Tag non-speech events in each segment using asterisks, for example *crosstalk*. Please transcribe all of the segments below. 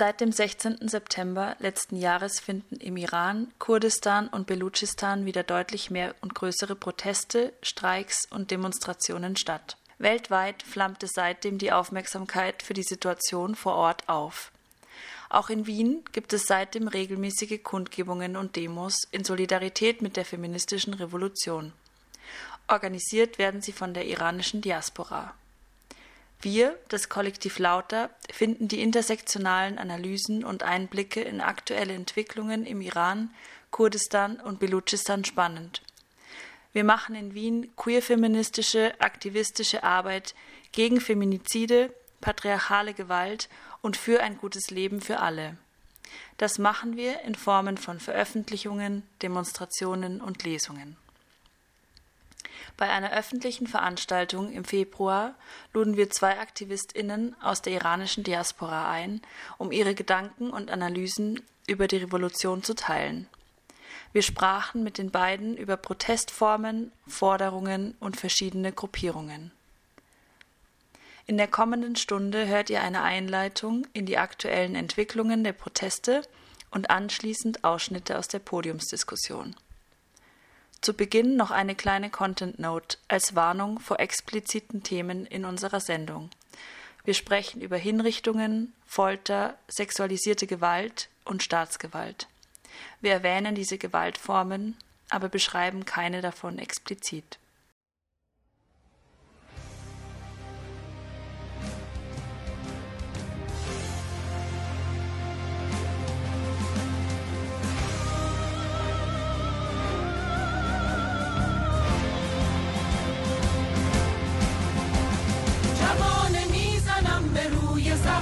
Seit dem 16. September letzten Jahres finden im Iran, Kurdistan und Belutschistan wieder deutlich mehr und größere Proteste, Streiks und Demonstrationen statt. Weltweit flammte seitdem die Aufmerksamkeit für die Situation vor Ort auf. Auch in Wien gibt es seitdem regelmäßige Kundgebungen und Demos in Solidarität mit der feministischen Revolution. Organisiert werden sie von der iranischen Diaspora. Wir, das Kollektiv Lauter, finden die intersektionalen Analysen und Einblicke in aktuelle Entwicklungen im Iran, Kurdistan und Belutschistan spannend. Wir machen in Wien queer-feministische, aktivistische Arbeit gegen Feminizide, patriarchale Gewalt und für ein gutes Leben für alle. Das machen wir in Formen von Veröffentlichungen, Demonstrationen und Lesungen. Bei einer öffentlichen Veranstaltung im Februar luden wir zwei AktivistInnen aus der iranischen Diaspora ein, um ihre Gedanken und Analysen über die Revolution zu teilen. Wir sprachen mit den beiden über Protestformen, Forderungen und verschiedene Gruppierungen. In der kommenden Stunde hört ihr eine Einleitung in die aktuellen Entwicklungen der Proteste und anschließend Ausschnitte aus der Podiumsdiskussion. Zu Beginn noch eine kleine Content Note als Warnung vor expliziten Themen in unserer Sendung. Wir sprechen über Hinrichtungen, Folter, sexualisierte Gewalt und Staatsgewalt. Wir erwähnen diese Gewaltformen, aber beschreiben keine davon explizit.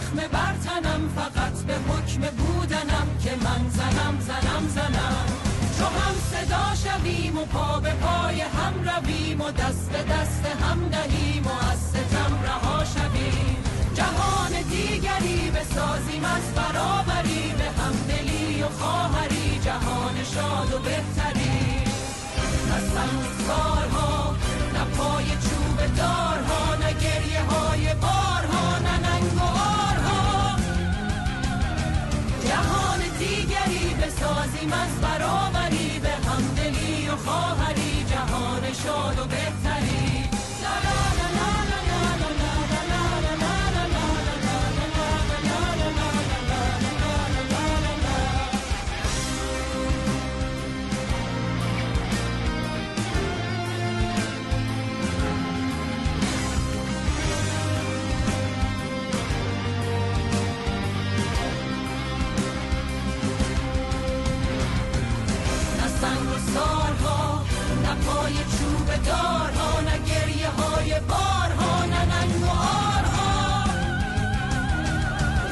زخم برتنم فقط به حکم بودنم که من زنم زنم زنم. چو هم صدا شویم و پا به پای هم رویم و دست به دست هم دهیم و از ستم رها شویم. جهان دیگری بسازیم از برابری به همدلی و خواهری. جهان شاد و بهتری. نه سنگسارها نه پای چوب دارها نه گریه های بارها جهان دیگری بسازیم از برابری به همدلی و خواهری. جهان شاد و بهتری چوب دارها نه گریه های بارها نه ننگ و آرها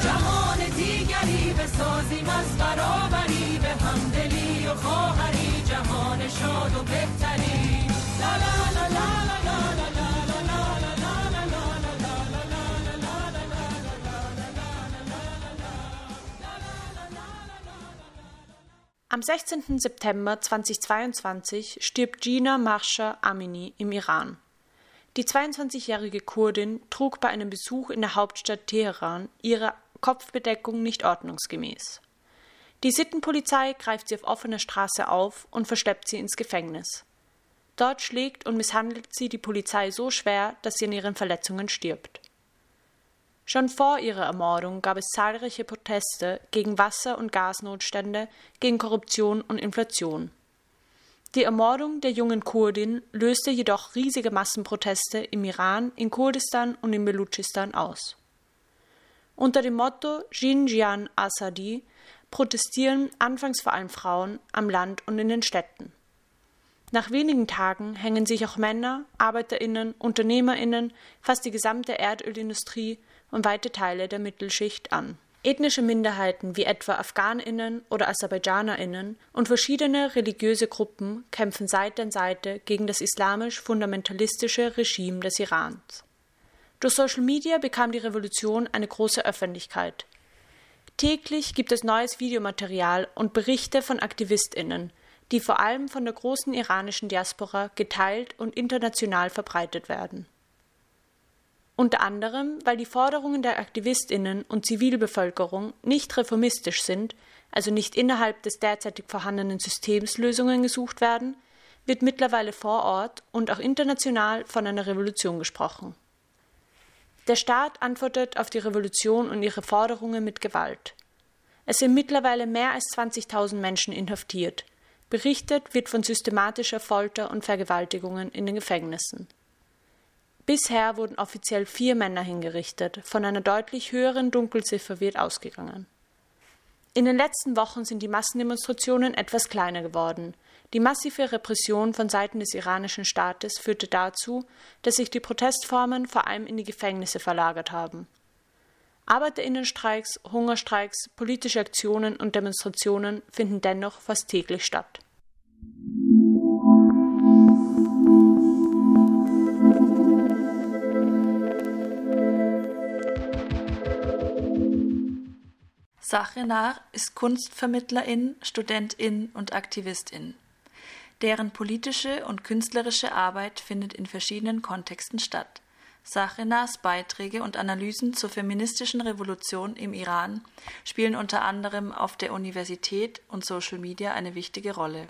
جهان دیگری بسازیم از برابری به همدلی و خواهری. جهان شاد و بهتری Am 16. September 2022 stirbt Gina Marsha Amini im Iran. Die 22-jährige Kurdin trug bei einem Besuch in der Hauptstadt Teheran ihre Kopfbedeckung nicht ordnungsgemäß. Die Sittenpolizei greift sie auf offener Straße auf und verschleppt sie ins Gefängnis. Dort schlägt und misshandelt sie die Polizei so schwer, dass sie an ihren Verletzungen stirbt. Schon vor ihrer Ermordung gab es zahlreiche Proteste gegen Wasser- und Gasnotstände, gegen Korruption und Inflation. Die Ermordung der jungen Kurdin löste jedoch riesige Massenproteste im Iran, in Kurdistan und in Belutschistan aus. Unter dem Motto Jinjian Asadi protestieren anfangs vor allem Frauen am Land und in den Städten. Nach wenigen Tagen hängen sich auch Männer, Arbeiterinnen, Unternehmerinnen, fast die gesamte Erdölindustrie und weite Teile der Mittelschicht an. Ethnische Minderheiten wie etwa Afghaninnen oder Aserbaidschanerinnen und verschiedene religiöse Gruppen kämpfen Seite an Seite gegen das islamisch-fundamentalistische Regime des Irans. Durch Social Media bekam die Revolution eine große Öffentlichkeit. Täglich gibt es neues Videomaterial und Berichte von Aktivistinnen, die vor allem von der großen iranischen Diaspora geteilt und international verbreitet werden. Unter anderem, weil die Forderungen der Aktivistinnen und Zivilbevölkerung nicht reformistisch sind, also nicht innerhalb des derzeitig vorhandenen Systems Lösungen gesucht werden, wird mittlerweile vor Ort und auch international von einer Revolution gesprochen. Der Staat antwortet auf die Revolution und ihre Forderungen mit Gewalt. Es sind mittlerweile mehr als 20.000 Menschen inhaftiert. Berichtet wird von systematischer Folter und Vergewaltigungen in den Gefängnissen. Bisher wurden offiziell vier Männer hingerichtet, von einer deutlich höheren Dunkelziffer wird ausgegangen. In den letzten Wochen sind die Massendemonstrationen etwas kleiner geworden. Die massive Repression von Seiten des iranischen Staates führte dazu, dass sich die Protestformen vor allem in die Gefängnisse verlagert haben. Arbeiterinnenstreiks, Hungerstreiks, politische Aktionen und Demonstrationen finden dennoch fast täglich statt. Sache nach ist Kunstvermittlerin, Studentin und Aktivistin. Deren politische und künstlerische Arbeit findet in verschiedenen Kontexten statt. Sachenas Beiträge und Analysen zur feministischen Revolution im Iran spielen unter anderem auf der Universität und Social Media eine wichtige Rolle.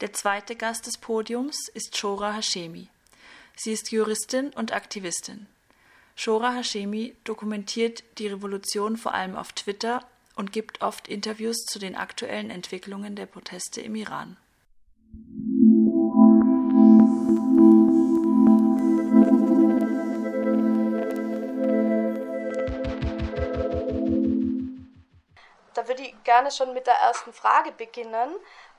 Der zweite Gast des Podiums ist Shora Hashemi. Sie ist Juristin und Aktivistin. Shora Hashemi dokumentiert die Revolution vor allem auf Twitter und gibt oft Interviews zu den aktuellen Entwicklungen der Proteste im Iran. Da würde ich gerne schon mit der ersten Frage beginnen.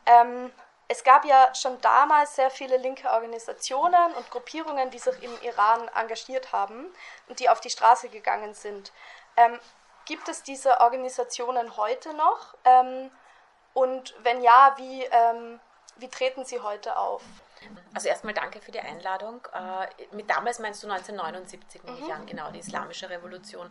Ähm, es gab ja schon damals sehr viele linke Organisationen und Gruppierungen, die sich im Iran engagiert haben und die auf die Straße gegangen sind. Ähm, gibt es diese Organisationen heute noch? Ähm, und wenn ja, wie, ähm, wie treten sie heute auf? Also erstmal danke für die Einladung. Äh, mit damals meinst du 1979, nehme mhm. ich an, genau, die Islamische Revolution.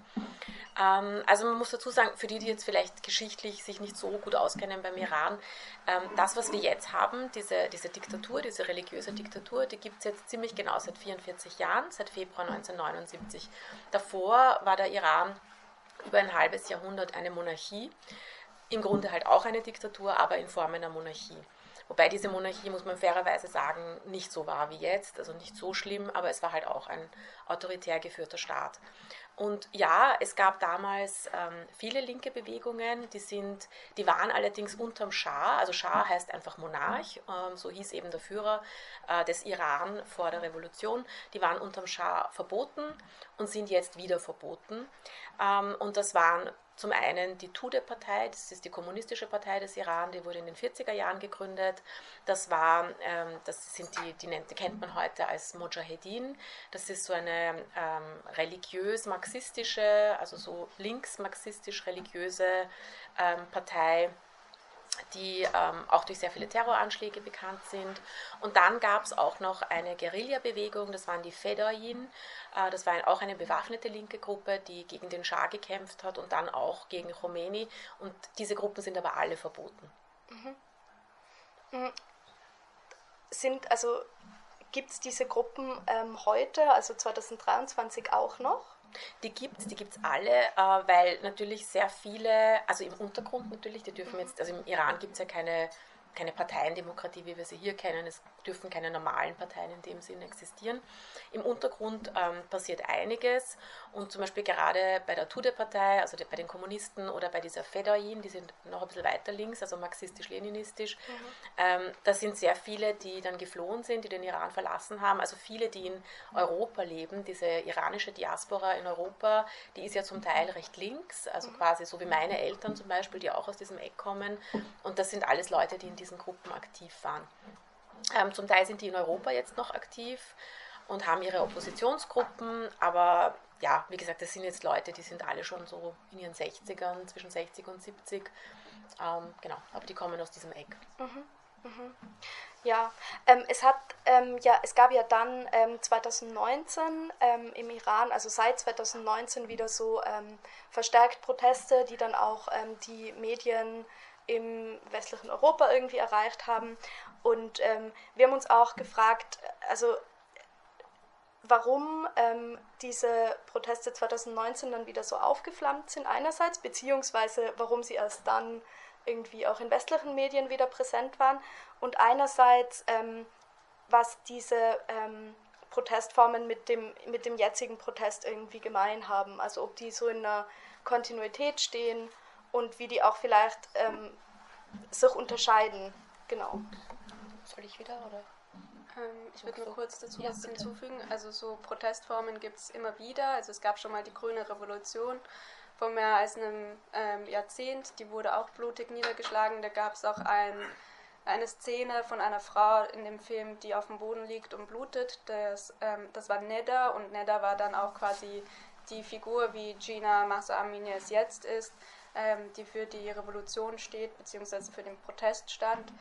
Ähm, also man muss dazu sagen, für die, die jetzt vielleicht geschichtlich sich nicht so gut auskennen beim Iran, ähm, das, was wir jetzt haben, diese, diese Diktatur, diese religiöse Diktatur, die gibt es jetzt ziemlich genau seit 44 Jahren, seit Februar 1979. Davor war der Iran über ein halbes Jahrhundert eine Monarchie, im Grunde halt auch eine Diktatur, aber in Form einer Monarchie. Wobei diese Monarchie, muss man fairerweise sagen, nicht so war wie jetzt, also nicht so schlimm, aber es war halt auch ein autoritär geführter Staat. Und ja, es gab damals ähm, viele linke Bewegungen, die, sind, die waren allerdings unterm Schah, also Schah heißt einfach Monarch, ähm, so hieß eben der Führer äh, des Iran vor der Revolution, die waren unterm Schah verboten und sind jetzt wieder verboten. Ähm, und das waren zum einen die Tudeh-Partei, das ist die kommunistische Partei des Iran, die wurde in den 40er Jahren gegründet. Das war, ähm, das sind die, die, nennt, die kennt man heute als Mujahedin. Das ist so eine ähm, religiös-marxistische, also so links-marxistisch-religiöse ähm, Partei, die ähm, auch durch sehr viele Terroranschläge bekannt sind. Und dann gab es auch noch eine Guerillabewegung, das waren die Fedayin. Äh, das war auch eine bewaffnete linke Gruppe, die gegen den Schah gekämpft hat und dann auch gegen Khomeini. Und diese Gruppen sind aber alle verboten. Mhm. Mhm. Sind also gibt es diese Gruppen ähm, heute, also 2023 auch noch? Die gibt es, die gibt es alle, äh, weil natürlich sehr viele, also im Untergrund natürlich, die dürfen jetzt, also im Iran gibt es ja keine keine Parteiendemokratie, wie wir sie hier kennen. Es dürfen keine normalen Parteien in dem Sinn existieren. Im Untergrund ähm, passiert einiges und zum Beispiel gerade bei der Tudeh-Partei, also bei den Kommunisten oder bei dieser Fedayin, die sind noch ein bisschen weiter links, also marxistisch-leninistisch, mhm. ähm, da sind sehr viele, die dann geflohen sind, die den Iran verlassen haben. Also viele, die in Europa leben, diese iranische Diaspora in Europa, die ist ja zum Teil recht links, also mhm. quasi so wie meine Eltern zum Beispiel, die auch aus diesem Eck kommen. Und das sind alles Leute, die in diesen Gruppen aktiv waren. Ähm, zum Teil sind die in Europa jetzt noch aktiv und haben ihre Oppositionsgruppen, aber ja, wie gesagt, das sind jetzt Leute, die sind alle schon so in ihren 60ern, zwischen 60 und 70. Ähm, genau, aber die kommen aus diesem Eck. Mhm. Mhm. Ja, ähm, es hat ähm, ja, es gab ja dann 2019 ähm, ähm, im Iran, also seit 2019 wieder so ähm, verstärkt Proteste, die dann auch die Medien im westlichen Europa irgendwie erreicht haben. Und wir haben uns auch gefragt, also warum ähm, diese Proteste 2019 dann wieder so aufgeflammt sind einerseits, beziehungsweise warum sie erst dann irgendwie auch in westlichen Medien wieder präsent waren und einerseits, ähm, was diese ähm, Protestformen mit dem, mit dem jetzigen Protest irgendwie gemein haben, also ob die so in einer Kontinuität stehen und wie die auch vielleicht ähm, sich unterscheiden. Genau. Soll ich wieder oder? Ähm, ich würde nur kurz dazu ja, was bitte. hinzufügen. Also so Protestformen gibt es immer wieder. Also es gab schon mal die Grüne Revolution vor mehr als einem ähm, Jahrzehnt. Die wurde auch blutig niedergeschlagen. Da gab es auch ein, eine Szene von einer Frau in dem Film, die auf dem Boden liegt und blutet. Das, ähm, das war Neda und Neda war dann auch quasi die Figur, wie Gina Massa Amini es jetzt ist, ähm, die für die Revolution steht, beziehungsweise für den Protest stand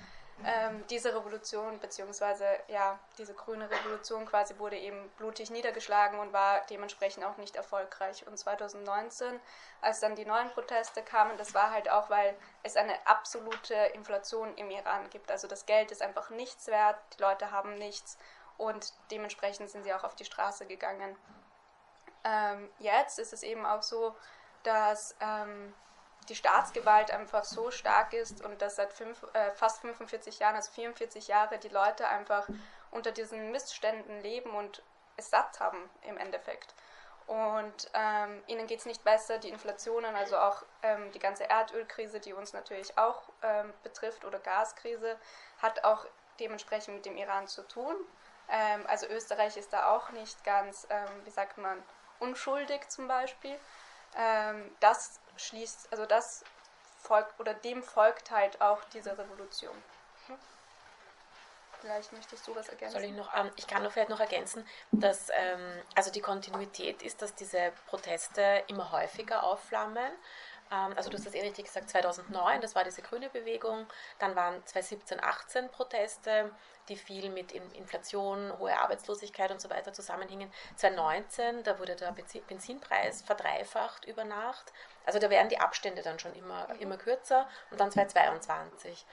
ähm, diese Revolution, beziehungsweise ja, diese grüne Revolution quasi wurde eben blutig niedergeschlagen und war dementsprechend auch nicht erfolgreich. Und 2019, als dann die neuen Proteste kamen, das war halt auch, weil es eine absolute Inflation im Iran gibt. Also das Geld ist einfach nichts wert, die Leute haben nichts und dementsprechend sind sie auch auf die Straße gegangen. Ähm, jetzt ist es eben auch so, dass ähm, die Staatsgewalt einfach so stark ist und dass seit fünf, äh, fast 45 Jahren, also 44 Jahre, die Leute einfach unter diesen Missständen leben und es satt haben im Endeffekt. Und ähm, ihnen geht es nicht besser, die Inflationen, also auch ähm, die ganze Erdölkrise, die uns natürlich auch ähm, betrifft, oder Gaskrise, hat auch dementsprechend mit dem Iran zu tun. Ähm, also Österreich ist da auch nicht ganz, ähm, wie sagt man, unschuldig zum Beispiel. Ähm, das schließt, also das folgt oder dem folgt halt auch diese Revolution. Mhm. Vielleicht möchtest du was ergänzen? Soll ich noch? Ähm, ich kann nur vielleicht noch ergänzen, dass ähm, also die Kontinuität ist, dass diese Proteste immer häufiger aufflammen. Ähm, also du hast das eh richtig gesagt, 2009, das war diese grüne Bewegung, dann waren 2017, 18 Proteste, die viel mit Inflation, hohe Arbeitslosigkeit und so weiter zusammenhingen. 2019, da wurde der Benzinpreis verdreifacht über Nacht. Also da werden die Abstände dann schon immer, immer kürzer und dann 2022.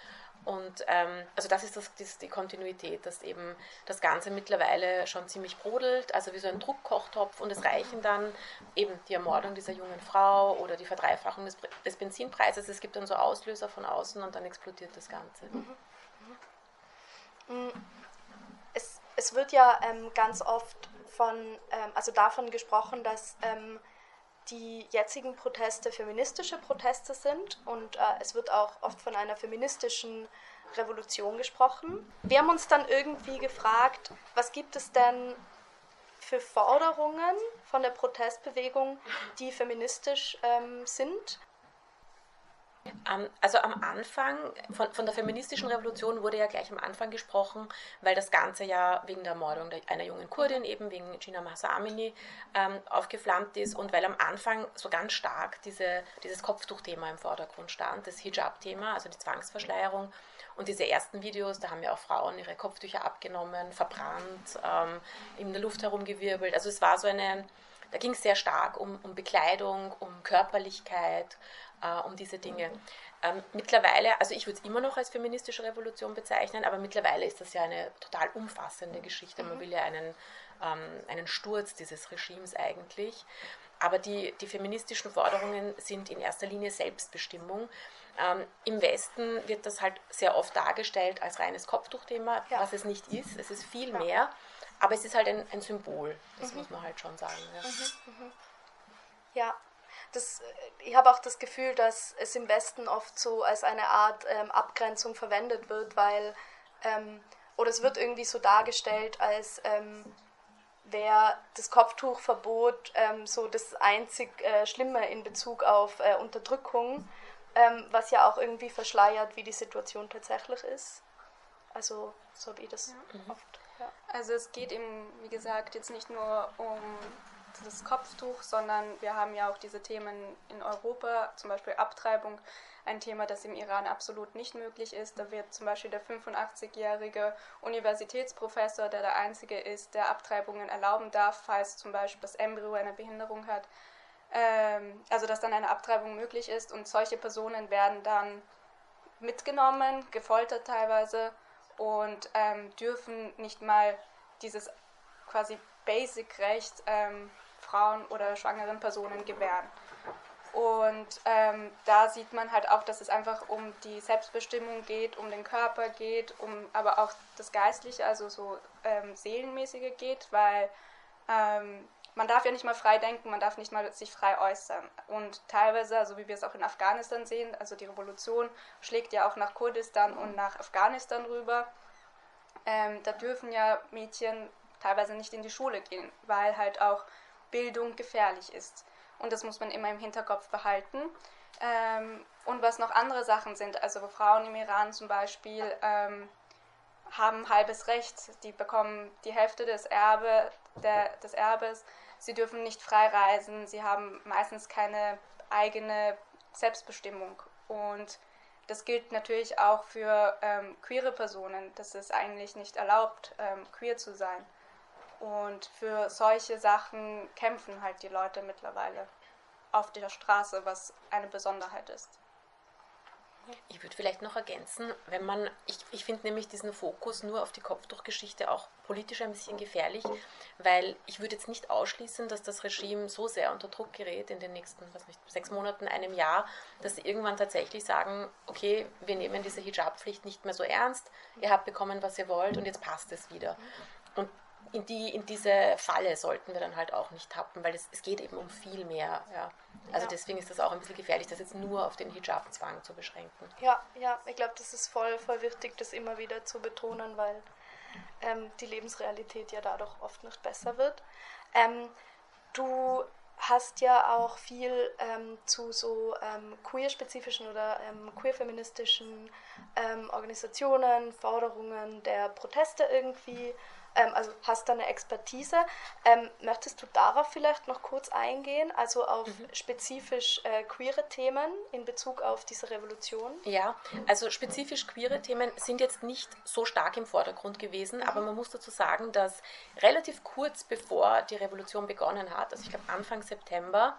Und ähm, also das ist, das, das ist die Kontinuität, dass eben das Ganze mittlerweile schon ziemlich brodelt, also wie so ein Druckkochtopf und es reichen dann eben die Ermordung dieser jungen Frau oder die Verdreifachung des, des Benzinpreises. Es gibt dann so Auslöser von außen und dann explodiert das Ganze. Mhm. Mhm. Mm, es, es wird ja ähm, ganz oft von, ähm, also davon gesprochen, dass ähm, die jetzigen Proteste feministische Proteste sind und äh, es wird auch oft von einer feministischen Revolution gesprochen. Wir haben uns dann irgendwie gefragt, was gibt es denn für Forderungen von der Protestbewegung, die feministisch ähm, sind also am Anfang, von, von der feministischen Revolution wurde ja gleich am Anfang gesprochen, weil das Ganze ja wegen der Ermordung einer jungen Kurdin, eben wegen Gina Mahsa Amini, ähm, aufgeflammt ist und weil am Anfang so ganz stark diese, dieses Kopftuchthema im Vordergrund stand, das Hijab-Thema, also die Zwangsverschleierung. Und diese ersten Videos, da haben ja auch Frauen ihre Kopftücher abgenommen, verbrannt, ähm, in der Luft herumgewirbelt. Also es war so eine, da ging es sehr stark um, um Bekleidung, um Körperlichkeit, äh, um diese Dinge. Ähm, mittlerweile, also ich würde es immer noch als feministische Revolution bezeichnen, aber mittlerweile ist das ja eine total umfassende Geschichte. Man mhm. will ja einen, ähm, einen Sturz dieses Regimes eigentlich. Aber die, die feministischen Forderungen sind in erster Linie Selbstbestimmung. Ähm, Im Westen wird das halt sehr oft dargestellt als reines Kopftuchthema, ja. was es nicht ist. Es ist viel mehr, aber es ist halt ein, ein Symbol, das mhm. muss man halt schon sagen. Ja, mhm, mhm. ja das, äh, ich habe auch das Gefühl, dass es im Westen oft so als eine Art ähm, Abgrenzung verwendet wird, weil, ähm, oder es wird irgendwie so dargestellt, als ähm, wäre das Kopftuchverbot ähm, so das einzig äh, Schlimme in Bezug auf äh, Unterdrückung, ähm, was ja auch irgendwie verschleiert, wie die Situation tatsächlich ist. Also so habe ich das ja. oft. Also es geht eben, wie gesagt, jetzt nicht nur um das Kopftuch, sondern wir haben ja auch diese Themen in Europa, zum Beispiel Abtreibung, ein Thema, das im Iran absolut nicht möglich ist. Da wird zum Beispiel der 85-jährige Universitätsprofessor, der der einzige ist, der Abtreibungen erlauben darf, falls zum Beispiel das Embryo eine Behinderung hat, ähm, also dass dann eine Abtreibung möglich ist. Und solche Personen werden dann mitgenommen, gefoltert teilweise und ähm, dürfen nicht mal dieses quasi Basic-Recht ähm, Frauen oder schwangeren Personen gewähren. Und ähm, da sieht man halt auch, dass es einfach um die Selbstbestimmung geht, um den Körper geht, um aber auch das Geistliche, also so ähm, Seelenmäßige geht, weil ähm, man darf ja nicht mal frei denken, man darf nicht mal sich frei äußern. Und teilweise, also wie wir es auch in Afghanistan sehen, also die Revolution schlägt ja auch nach Kurdistan und nach Afghanistan rüber. Ähm, da dürfen ja Mädchen teilweise nicht in die Schule gehen, weil halt auch Bildung gefährlich ist. Und das muss man immer im Hinterkopf behalten. Ähm, und was noch andere Sachen sind, also Frauen im Iran zum Beispiel ähm, haben halbes Recht, die bekommen die Hälfte des, Erbe, der, des Erbes, sie dürfen nicht frei reisen, sie haben meistens keine eigene Selbstbestimmung. Und das gilt natürlich auch für ähm, queere Personen. Das ist eigentlich nicht erlaubt, ähm, queer zu sein. Und für solche Sachen kämpfen halt die Leute mittlerweile auf der Straße, was eine Besonderheit ist. Ich würde vielleicht noch ergänzen, wenn man, ich, ich finde nämlich diesen Fokus nur auf die Kopftuchgeschichte auch politisch ein bisschen gefährlich, weil ich würde jetzt nicht ausschließen, dass das Regime so sehr unter Druck gerät in den nächsten, was nicht, sechs Monaten, einem Jahr, dass sie irgendwann tatsächlich sagen, okay, wir nehmen diese Hijab-Pflicht nicht mehr so ernst, ihr habt bekommen, was ihr wollt und jetzt passt es wieder. Und in, die, in diese Falle sollten wir dann halt auch nicht tappen, weil es, es geht eben um viel mehr. Ja. Also ja. deswegen ist das auch ein bisschen gefährlich, das jetzt nur auf den Hijab-Zwang zu beschränken. Ja, ja, ich glaube, das ist voll, voll wichtig, das immer wieder zu betonen, weil ähm, die Lebensrealität ja dadurch oft nicht besser wird. Ähm, du hast ja auch viel ähm, zu so ähm, queer-spezifischen oder ähm, queer-feministischen ähm, Organisationen, Forderungen der Proteste irgendwie ähm, also hast da eine Expertise. Ähm, möchtest du darauf vielleicht noch kurz eingehen, also auf mhm. spezifisch äh, queere Themen in Bezug auf diese Revolution? Ja, also spezifisch queere Themen sind jetzt nicht so stark im Vordergrund gewesen, mhm. aber man muss dazu sagen, dass relativ kurz bevor die Revolution begonnen hat, also ich glaube Anfang September,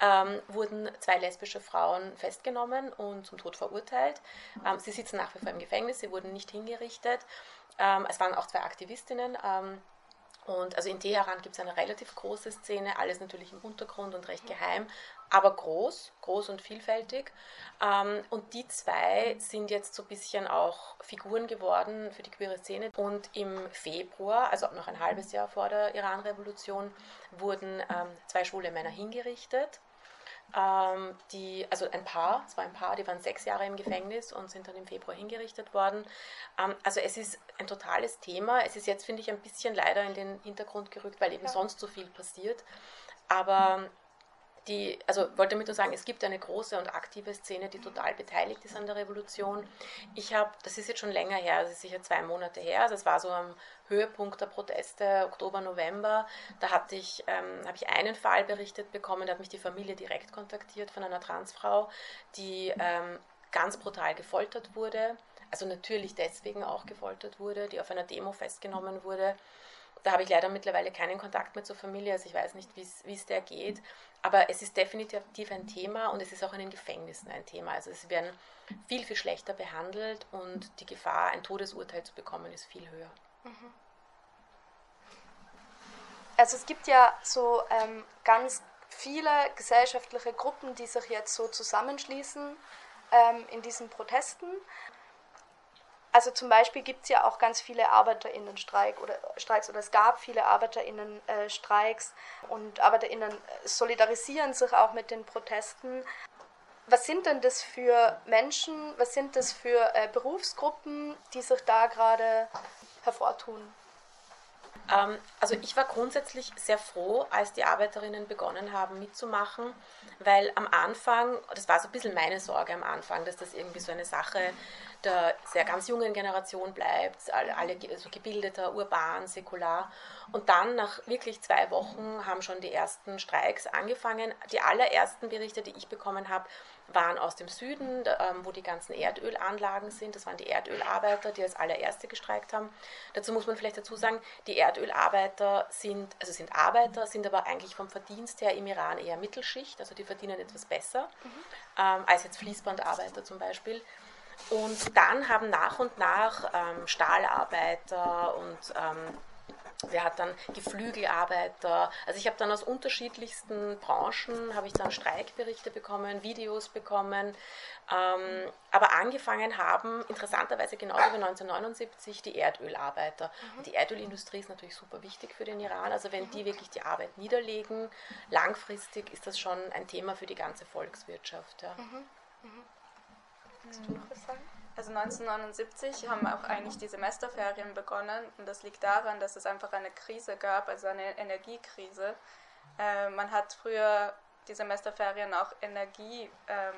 ähm, wurden zwei lesbische Frauen festgenommen und zum Tod verurteilt. Ähm, sie sitzen nach wie vor im Gefängnis, sie wurden nicht hingerichtet. Ähm, es waren auch zwei Aktivistinnen. Ähm, und also in Teheran gibt es eine relativ große Szene, alles natürlich im Untergrund und recht geheim, aber groß, groß und vielfältig. Ähm, und die zwei sind jetzt so ein bisschen auch Figuren geworden für die queere Szene. Und im Februar, also noch ein halbes Jahr vor der Iran-Revolution, wurden ähm, zwei schwule Männer hingerichtet ähm, die, also ein Paar, es war ein Paar, die waren sechs Jahre im Gefängnis und sind dann im Februar hingerichtet worden. Ähm, also es ist ein totales Thema. Es ist jetzt, finde ich, ein bisschen leider in den Hintergrund gerückt, weil eben ja. sonst so viel passiert. Aber die, also wollte damit nur sagen, es gibt eine große und aktive Szene, die total beteiligt ist an der Revolution. Ich habe, das ist jetzt schon länger her, das ist sicher zwei Monate her, also es war so am Höhepunkt der Proteste, Oktober, November, da ich, ähm, habe ich einen Fall berichtet bekommen, da hat mich die Familie direkt kontaktiert von einer Transfrau, die ähm, ganz brutal gefoltert wurde, also natürlich deswegen auch gefoltert wurde, die auf einer Demo festgenommen wurde da habe ich leider mittlerweile keinen Kontakt mehr zur Familie, also ich weiß nicht, wie es der geht. Aber es ist definitiv ein Thema und es ist auch in den Gefängnissen ein Thema. Also es werden viel, viel schlechter behandelt und die Gefahr, ein Todesurteil zu bekommen, ist viel höher. Mhm. Also es gibt ja so ähm, ganz viele gesellschaftliche Gruppen, die sich jetzt so zusammenschließen ähm, in diesen Protesten. Also zum Beispiel gibt es ja auch ganz viele ArbeiterInnen-Streik oder Streiks oder es gab viele ArbeiterInnen-Streiks und ArbeiterInnen solidarisieren sich auch mit den Protesten. Was sind denn das für Menschen, was sind das für äh, Berufsgruppen, die sich da gerade hervortun? Ähm, also ich war grundsätzlich sehr froh, als die Arbeiterinnen begonnen haben mitzumachen, weil am Anfang, das war so ein bisschen meine Sorge am Anfang, dass das irgendwie so eine Sache der sehr ganz jungen Generation bleibt, alle, alle so gebildeter, urban, säkular. Und dann nach wirklich zwei Wochen haben schon die ersten Streiks angefangen. Die allerersten Berichte, die ich bekommen habe, waren aus dem Süden, ähm, wo die ganzen Erdölanlagen sind. Das waren die Erdölarbeiter, die als allererste gestreikt haben. Dazu muss man vielleicht dazu sagen, die Erdölarbeiter sind, also sind Arbeiter, sind aber eigentlich vom Verdienst her im Iran eher Mittelschicht, also die verdienen etwas besser mhm. ähm, als jetzt Fließbandarbeiter zum Beispiel. Und dann haben nach und nach ähm, Stahlarbeiter und ähm, Wer hat dann Geflügelarbeiter? Also ich habe dann aus unterschiedlichsten Branchen habe ich dann Streikberichte bekommen, Videos bekommen. Ähm, aber angefangen haben interessanterweise genauso wie 1979 die Erdölarbeiter. Mhm. Die Erdölindustrie ist natürlich super wichtig für den Iran. Also wenn die wirklich die Arbeit niederlegen, langfristig ist das schon ein Thema für die ganze Volkswirtschaft. Ja. Mhm. Mhm. Willst du noch was sagen? Also 1979 haben auch eigentlich die Semesterferien begonnen und das liegt daran, dass es einfach eine Krise gab, also eine Energiekrise. Äh, man hat früher die Semesterferien auch Energie, ähm,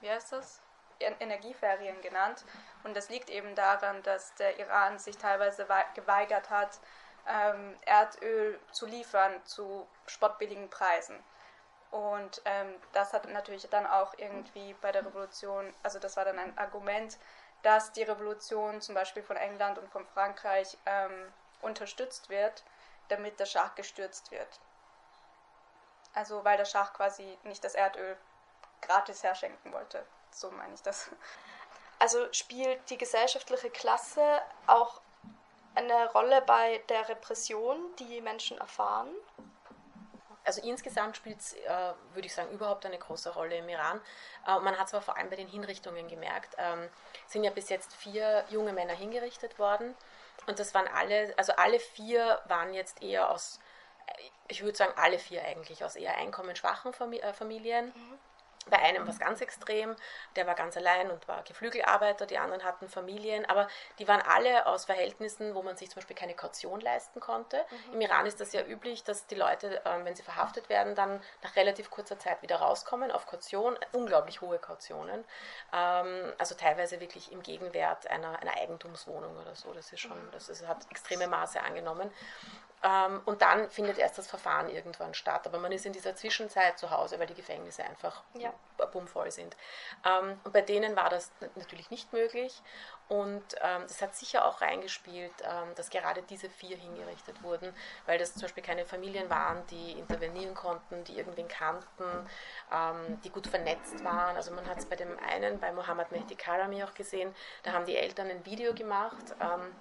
wie heißt das? Energieferien genannt und das liegt eben daran, dass der Iran sich teilweise geweigert hat, ähm, Erdöl zu liefern zu spottbilligen Preisen. Und ähm, das hat natürlich dann auch irgendwie bei der Revolution, also das war dann ein Argument, dass die Revolution zum Beispiel von England und von Frankreich ähm, unterstützt wird, damit der Schach gestürzt wird. Also weil der Schach quasi nicht das Erdöl gratis herschenken wollte. So meine ich das. Also spielt die gesellschaftliche Klasse auch eine Rolle bei der Repression, die Menschen erfahren? Also insgesamt spielt es, äh, würde ich sagen, überhaupt eine große Rolle im Iran. Äh, man hat es aber vor allem bei den Hinrichtungen gemerkt. Ähm, sind ja bis jetzt vier junge Männer hingerichtet worden. Und das waren alle, also alle vier waren jetzt eher aus, ich würde sagen, alle vier eigentlich aus eher einkommensschwachen äh, Familien. Mhm. Bei einem war es ganz extrem, der war ganz allein und war Geflügelarbeiter, die anderen hatten Familien, aber die waren alle aus Verhältnissen, wo man sich zum Beispiel keine Kaution leisten konnte. Mhm. Im Iran ist das ja üblich, dass die Leute, ähm, wenn sie verhaftet werden, dann nach relativ kurzer Zeit wieder rauskommen auf Kaution, unglaublich hohe Kautionen, ähm, also teilweise wirklich im Gegenwert einer, einer Eigentumswohnung oder so. Das ist schon, mhm. das ist, hat extreme Maße angenommen. Ähm, und dann findet erst das Verfahren irgendwann statt. Aber man ist in dieser Zwischenzeit zu Hause, weil die Gefängnisse einfach ja. bummvoll sind. Ähm, und bei denen war das natürlich nicht möglich. Und ähm, das hat sicher auch reingespielt, ähm, dass gerade diese vier hingerichtet wurden, weil das zum Beispiel keine Familien waren, die intervenieren konnten, die irgendwen kannten, ähm, die gut vernetzt waren. Also man hat es bei dem einen, bei Mohammed Mehdi Karami auch gesehen, da haben die Eltern ein Video gemacht ähm,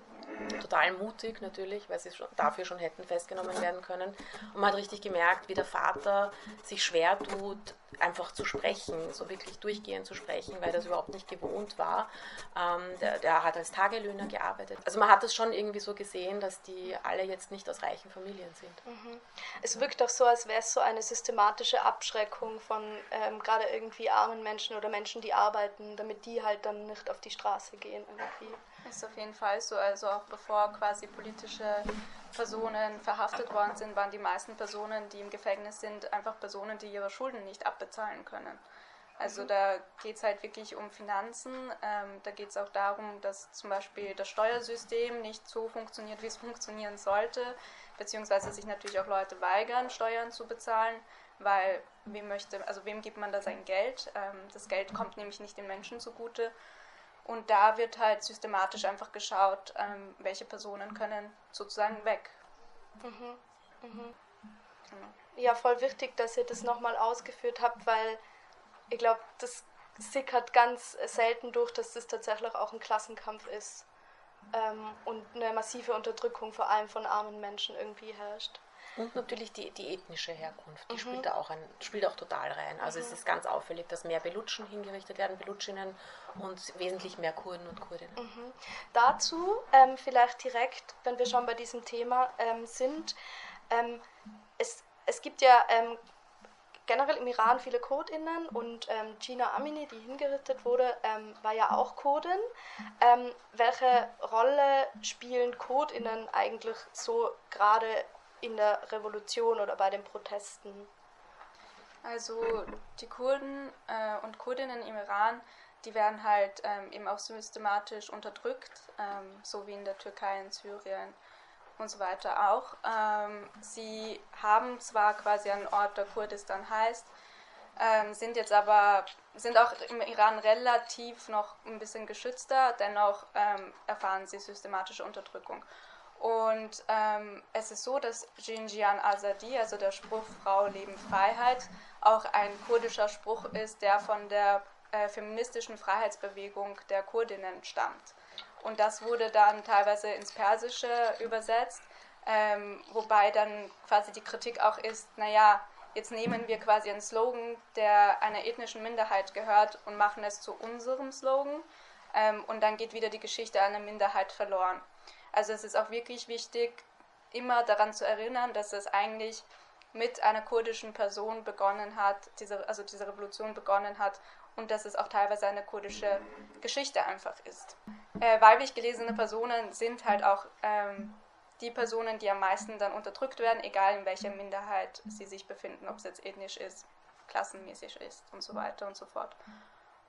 total mutig natürlich, weil sie schon, dafür schon hätten festgenommen werden können. Und man hat richtig gemerkt, wie der Vater sich schwer tut, einfach zu sprechen, so wirklich durchgehend zu sprechen, weil das überhaupt nicht gewohnt war. Ähm, der, der, hat als Tagelöhner gearbeitet. Also man hat es schon irgendwie so gesehen, dass die alle jetzt nicht aus reichen Familien sind. Mhm. Es wirkt auch so, als wäre es so eine systematische Abschreckung von ähm, gerade irgendwie armen Menschen oder Menschen, die arbeiten, damit die halt dann nicht auf die Straße gehen irgendwie. Ist auf jeden Fall so. Also auch bevor quasi politische Personen verhaftet worden sind, waren die meisten Personen, die im Gefängnis sind, einfach Personen, die ihre Schulden nicht abbezahlen können. Also mhm. da geht es halt wirklich um Finanzen. Ähm, da geht es auch darum, dass zum Beispiel das Steuersystem nicht so funktioniert, wie es funktionieren sollte, beziehungsweise sich natürlich auch Leute weigern, Steuern zu bezahlen, weil wem möchte, also wem gibt man da sein Geld? Ähm, das Geld kommt nämlich nicht den Menschen zugute. Und da wird halt systematisch einfach geschaut, ähm, welche Personen können sozusagen weg. Mhm. Mhm. Genau. Ja, voll wichtig, dass ihr das nochmal ausgeführt habt, weil ich glaube, das sickert ganz selten durch, dass das tatsächlich auch ein Klassenkampf ist ähm, und eine massive Unterdrückung vor allem von armen Menschen irgendwie herrscht. Und natürlich die, die ethnische Herkunft, die mhm. spielt da auch ein, spielt auch total rein. Also mhm. es ist ganz auffällig, dass mehr Belutschen hingerichtet werden, Belutschinnen und wesentlich mehr Kurden und Kurdinnen. Mhm. Dazu ähm, vielleicht direkt, wenn wir schon bei diesem Thema ähm, sind, ähm, es, es gibt ja ähm, generell im Iran viele Kurdinnen und ähm, Gina Amini, die hingerichtet wurde, ähm, war ja auch Kurdin. Ähm, welche Rolle spielen Kurdinnen eigentlich so gerade in der Revolution oder bei den Protesten? Also die Kurden äh, und Kurdinnen im Iran, die werden halt ähm, eben auch systematisch unterdrückt, ähm, so wie in der Türkei, in Syrien und so weiter auch. Ähm, sie haben zwar quasi einen Ort, der Kurdistan heißt, ähm, sind jetzt aber, sind auch im Iran relativ noch ein bisschen geschützter, dennoch ähm, erfahren sie systematische Unterdrückung. Und ähm, es ist so, dass Jinjian Azadi, also der Spruch Frau, Leben, Freiheit, auch ein kurdischer Spruch ist, der von der äh, feministischen Freiheitsbewegung der Kurdinnen stammt. Und das wurde dann teilweise ins Persische übersetzt, ähm, wobei dann quasi die Kritik auch ist, naja, jetzt nehmen wir quasi einen Slogan, der einer ethnischen Minderheit gehört und machen es zu unserem Slogan ähm, und dann geht wieder die Geschichte einer Minderheit verloren. Also es ist auch wirklich wichtig, immer daran zu erinnern, dass es eigentlich mit einer kurdischen Person begonnen hat, diese, also diese Revolution begonnen hat und dass es auch teilweise eine kurdische Geschichte einfach ist. Äh, weiblich gelesene Personen sind halt auch ähm, die Personen, die am meisten dann unterdrückt werden, egal in welcher Minderheit sie sich befinden, ob es jetzt ethnisch ist, klassenmäßig ist und so weiter und so fort.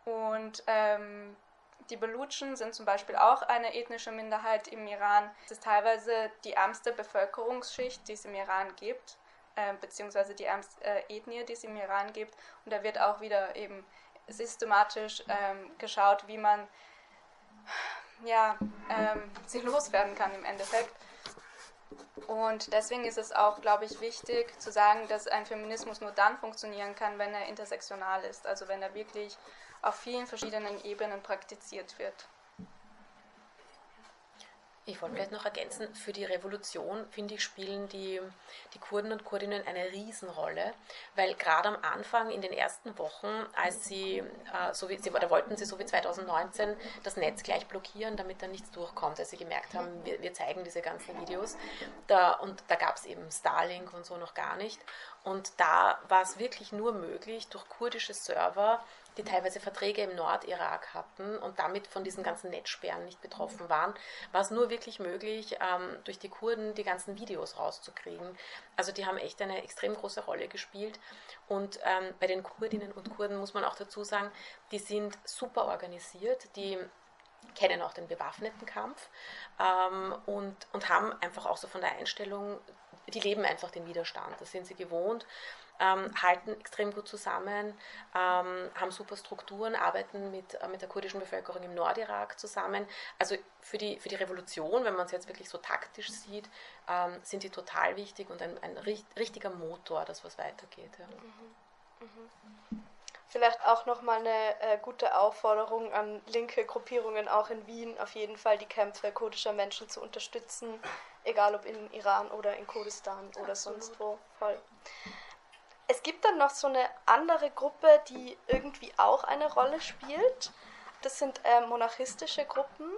Und ähm, die Belutschen sind zum Beispiel auch eine ethnische Minderheit im Iran. Es ist teilweise die ärmste Bevölkerungsschicht, die es im Iran gibt, äh, beziehungsweise die ärmste äh, Ethnie, die es im Iran gibt. Und da wird auch wieder eben systematisch ähm, geschaut, wie man ja, ähm, sie loswerden kann im Endeffekt. Und deswegen ist es auch, glaube ich, wichtig zu sagen, dass ein Feminismus nur dann funktionieren kann, wenn er intersektional ist, also wenn er wirklich auf vielen verschiedenen Ebenen praktiziert wird. Ich wollte vielleicht noch ergänzen, für die Revolution, finde ich, spielen die, die Kurden und Kurdinnen eine Riesenrolle, weil gerade am Anfang, in den ersten Wochen, als sie, äh, so wie, sie, da wollten sie so wie 2019 das Netz gleich blockieren, damit da nichts durchkommt, als sie gemerkt haben, wir, wir zeigen diese ganzen Videos. Da, und da gab es eben Starlink und so noch gar nicht. Und da war es wirklich nur möglich, durch kurdische Server die teilweise Verträge im Nordirak hatten und damit von diesen ganzen Netzsperren nicht betroffen waren, war es nur wirklich möglich, ähm, durch die Kurden die ganzen Videos rauszukriegen. Also die haben echt eine extrem große Rolle gespielt. Und ähm, bei den Kurdinnen und Kurden muss man auch dazu sagen, die sind super organisiert, die kennen auch den bewaffneten Kampf ähm, und, und haben einfach auch so von der Einstellung, die leben einfach den Widerstand, das sind sie gewohnt ähm, halten extrem gut zusammen, ähm, haben super Strukturen, arbeiten mit, äh, mit der kurdischen Bevölkerung im Nordirak zusammen. Also für die, für die Revolution, wenn man es jetzt wirklich so taktisch sieht, ähm, sind die total wichtig und ein, ein richtiger Motor, das was weitergeht. Ja. Mhm. Mhm. Vielleicht auch nochmal eine äh, gute Aufforderung an linke Gruppierungen auch in Wien, auf jeden Fall die Kämpfe kurdischer Menschen zu unterstützen, egal ob in Iran oder in Kurdistan oder Absolut. sonst wo. Voll. Es gibt dann noch so eine andere Gruppe, die irgendwie auch eine Rolle spielt. Das sind äh, monarchistische Gruppen.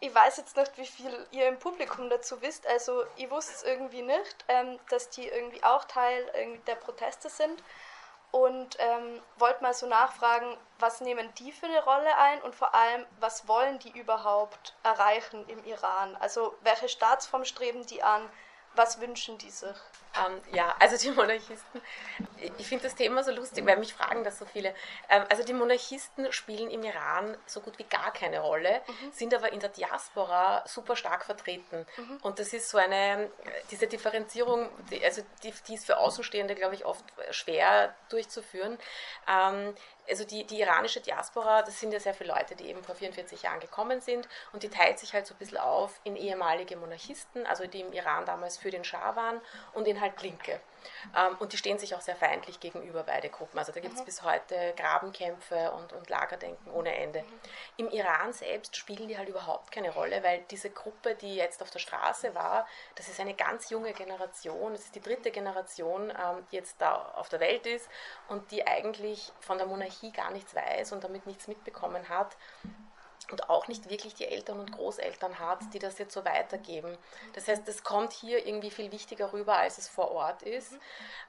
Ich weiß jetzt nicht, wie viel ihr im Publikum dazu wisst. Also ich wusste es irgendwie nicht, ähm, dass die irgendwie auch Teil irgendwie der Proteste sind. Und ähm, wollte mal so nachfragen, was nehmen die für eine Rolle ein und vor allem, was wollen die überhaupt erreichen im Iran? Also welche Staatsform streben die an? Was wünschen die sich? Ähm, ja, also die Monarchisten, ich finde das Thema so lustig, weil mich fragen das so viele. Ähm, also die Monarchisten spielen im Iran so gut wie gar keine Rolle, mhm. sind aber in der Diaspora super stark vertreten. Mhm. Und das ist so eine, diese Differenzierung, die, also die, die ist für Außenstehende, glaube ich, oft schwer durchzuführen. Ähm, also die, die iranische Diaspora, das sind ja sehr viele Leute, die eben vor 44 Jahren gekommen sind und die teilt sich halt so ein bisschen auf in ehemalige Monarchisten, also die im Iran damals für den Schah waren und in halt Linke. Ähm, und die stehen sich auch sehr feindlich gegenüber, beide Gruppen. Also da gibt es mhm. bis heute Grabenkämpfe und, und Lagerdenken ohne Ende. Mhm. Im Iran selbst spielen die halt überhaupt keine Rolle, weil diese Gruppe, die jetzt auf der Straße war, das ist eine ganz junge Generation, das ist die dritte Generation, ähm, die jetzt da auf der Welt ist und die eigentlich von der Monarchie gar nichts weiß und damit nichts mitbekommen hat und auch nicht wirklich die Eltern und Großeltern hat, die das jetzt so weitergeben. Das heißt, es kommt hier irgendwie viel wichtiger rüber, als es vor Ort ist.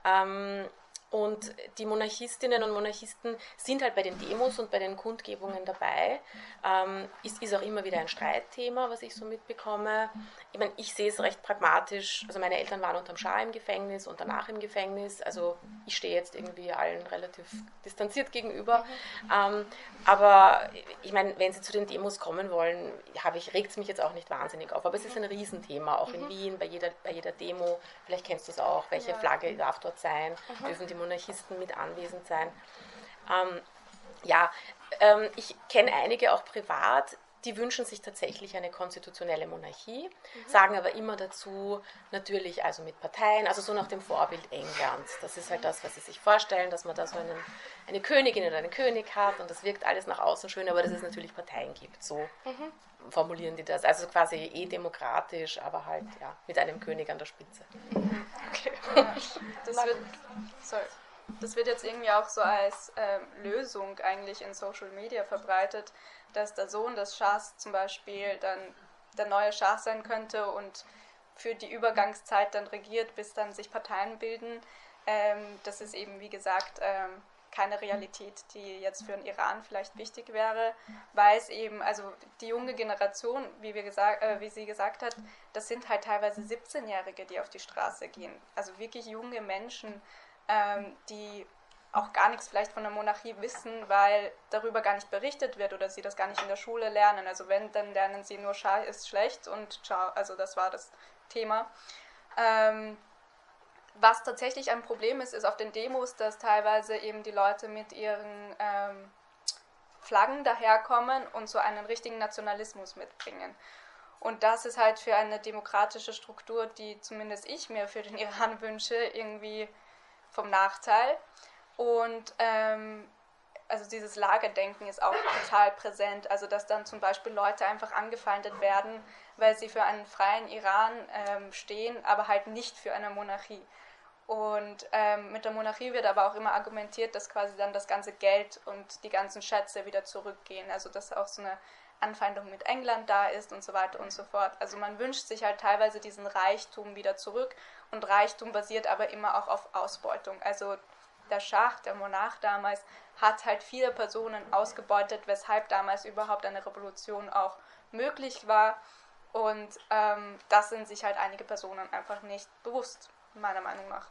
Ähm, und die Monarchistinnen und Monarchisten sind halt bei den Demos und bei den Kundgebungen dabei. Ähm, ist, ist auch immer wieder ein Streitthema, was ich so mitbekomme. Ich meine, ich sehe es recht pragmatisch. Also meine Eltern waren unterm Schah im Gefängnis und danach im Gefängnis. Also ich stehe jetzt irgendwie allen relativ distanziert gegenüber. Ähm, aber ich meine, wenn sie zu den Demos kommen wollen, ich, regt es mich jetzt auch nicht wahnsinnig auf. Aber es ist ein Riesenthema, auch in mhm. Wien, bei jeder, bei jeder Demo. Vielleicht kennst du es auch, welche ja. Flagge darf dort sein, mhm. dürfen die Monarchisten mit anwesend sein. Ähm, ja, ähm, ich kenne einige auch privat, die wünschen sich tatsächlich eine konstitutionelle Monarchie, mhm. sagen aber immer dazu, natürlich also mit Parteien, also so nach dem Vorbild Englands. Das ist halt das, was sie sich vorstellen, dass man da so einen, eine Königin oder einen König hat und das wirkt alles nach außen schön, aber dass es natürlich Parteien gibt. So mhm. formulieren die das. Also quasi eh demokratisch, aber halt ja, mit einem König an der Spitze. Mhm. Okay. Ja, das wird, sorry. Das wird jetzt irgendwie auch so als ähm, Lösung eigentlich in Social Media verbreitet, dass der Sohn des Schahs zum Beispiel dann der neue Schah sein könnte und für die Übergangszeit dann regiert, bis dann sich Parteien bilden. Ähm, das ist eben, wie gesagt, ähm, keine Realität, die jetzt für den Iran vielleicht wichtig wäre, weil es eben, also die junge Generation, wie, wir gesagt, äh, wie sie gesagt hat, das sind halt teilweise 17-Jährige, die auf die Straße gehen. Also wirklich junge Menschen, ähm, die auch gar nichts vielleicht von der Monarchie wissen, weil darüber gar nicht berichtet wird oder sie das gar nicht in der Schule lernen. Also wenn, dann lernen sie nur Schah ist schlecht und ciao, also das war das Thema. Ähm, was tatsächlich ein Problem ist, ist auf den Demos, dass teilweise eben die Leute mit ihren ähm, Flaggen daherkommen und so einen richtigen Nationalismus mitbringen. Und das ist halt für eine demokratische Struktur, die zumindest ich mir für den *laughs* Iran wünsche, irgendwie vom Nachteil. Und ähm, also dieses Lagerdenken ist auch total präsent. Also dass dann zum Beispiel Leute einfach angefeindet werden, weil sie für einen freien Iran ähm, stehen, aber halt nicht für eine Monarchie. Und ähm, mit der Monarchie wird aber auch immer argumentiert, dass quasi dann das ganze Geld und die ganzen Schätze wieder zurückgehen. Also dass auch so eine Anfeindung mit England da ist und so weiter und so fort. Also man wünscht sich halt teilweise diesen Reichtum wieder zurück und Reichtum basiert aber immer auch auf Ausbeutung. Also der Schah, der Monarch damals, hat halt viele Personen ausgebeutet, weshalb damals überhaupt eine Revolution auch möglich war. Und ähm, das sind sich halt einige Personen einfach nicht bewusst, meiner Meinung nach.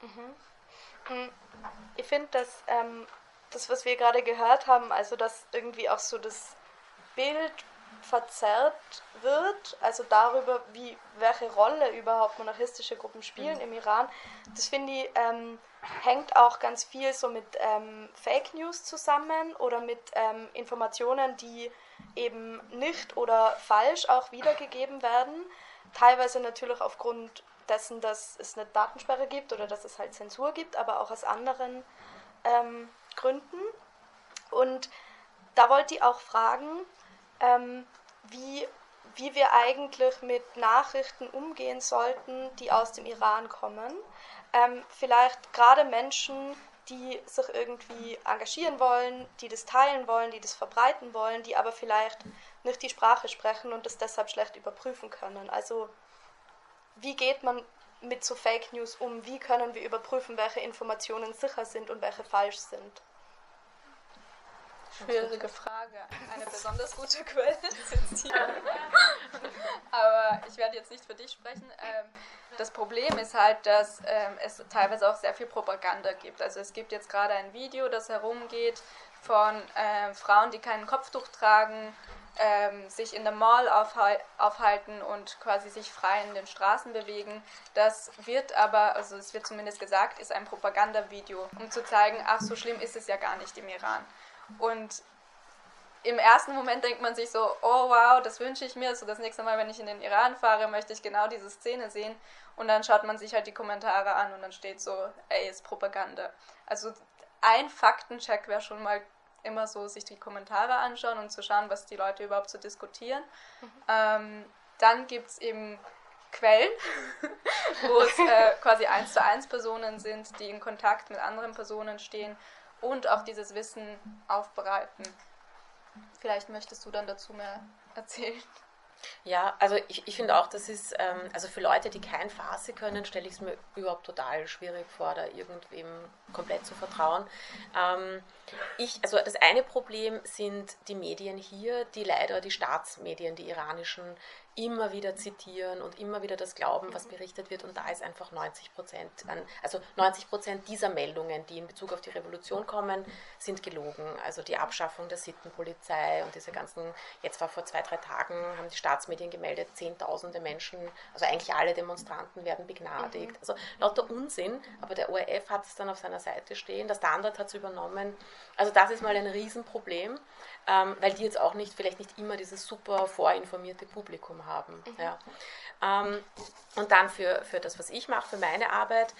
Mhm. mhm. Ich finde, dass ähm, das, was wir gerade gehört haben, also dass irgendwie auch so das Bild verzerrt wird, also darüber, wie, welche Rolle überhaupt monarchistische Gruppen spielen mhm. im Iran, das finde ich, ähm, hängt auch ganz viel so mit ähm, Fake News zusammen oder mit ähm, Informationen, die eben nicht oder falsch auch wiedergegeben werden. Teilweise natürlich aufgrund dessen, dass es eine Datensperre gibt oder dass es halt Zensur gibt, aber auch aus anderen ähm, Gründen. Und da wollte ich auch fragen, ähm, wie, wie wir eigentlich mit Nachrichten umgehen sollten, die aus dem Iran kommen. Ähm, vielleicht gerade Menschen, die sich irgendwie engagieren wollen, die das teilen wollen, die das verbreiten wollen, die aber vielleicht nicht die Sprache sprechen und das deshalb schlecht überprüfen können. Also wie geht man mit so Fake News um? Wie können wir überprüfen, welche Informationen sicher sind und welche falsch sind? Schwierige Frage. Eine besonders gute Quelle sitzt hier. Aber ich werde jetzt nicht für dich sprechen. Ähm, das Problem ist halt, dass ähm, es teilweise auch sehr viel Propaganda gibt. Also es gibt jetzt gerade ein Video, das herumgeht von ähm, Frauen, die kein Kopftuch tragen, sich in der Mall aufhalten und quasi sich frei in den Straßen bewegen. Das wird aber, also es wird zumindest gesagt, ist ein Propagandavideo, um zu zeigen, ach so schlimm ist es ja gar nicht im Iran. Und im ersten Moment denkt man sich so, oh wow, das wünsche ich mir. So das nächste Mal, wenn ich in den Iran fahre, möchte ich genau diese Szene sehen. Und dann schaut man sich halt die Kommentare an und dann steht so, ey, ist Propaganda. Also ein Faktencheck wäre schon mal immer so, sich die Kommentare anschauen und zu schauen, was die Leute überhaupt so diskutieren. Mhm. Ähm, dann gibt es eben Quellen, *laughs* wo es äh, quasi eins zu eins Personen sind, die in Kontakt mit anderen Personen stehen und auch dieses Wissen aufbereiten. Vielleicht möchtest du dann dazu mehr erzählen. Ja, also ich, ich finde auch, das ist, ähm, also für Leute, die kein Farsi können, stelle ich es mir überhaupt total schwierig vor, da irgendwem komplett zu vertrauen. Ähm, ich, also das eine Problem sind die Medien hier, die leider die Staatsmedien, die iranischen, immer wieder zitieren und immer wieder das glauben, was berichtet wird. Und da ist einfach 90 Prozent, also 90 Prozent dieser Meldungen, die in Bezug auf die Revolution kommen, sind gelogen. Also die Abschaffung der Sittenpolizei und diese ganzen, jetzt war vor zwei, drei Tagen, haben die Staatsmedien gemeldet, Zehntausende Menschen, also eigentlich alle Demonstranten werden begnadigt. Also lauter Unsinn, aber der ORF hat es dann auf seiner Seite stehen, der Standard hat es übernommen. Also das ist mal ein Riesenproblem, ähm, weil die jetzt auch nicht, vielleicht nicht immer dieses super vorinformierte Publikum haben. Mhm. Ja. Ähm, und dann für, für das, was ich mache, für meine Arbeit.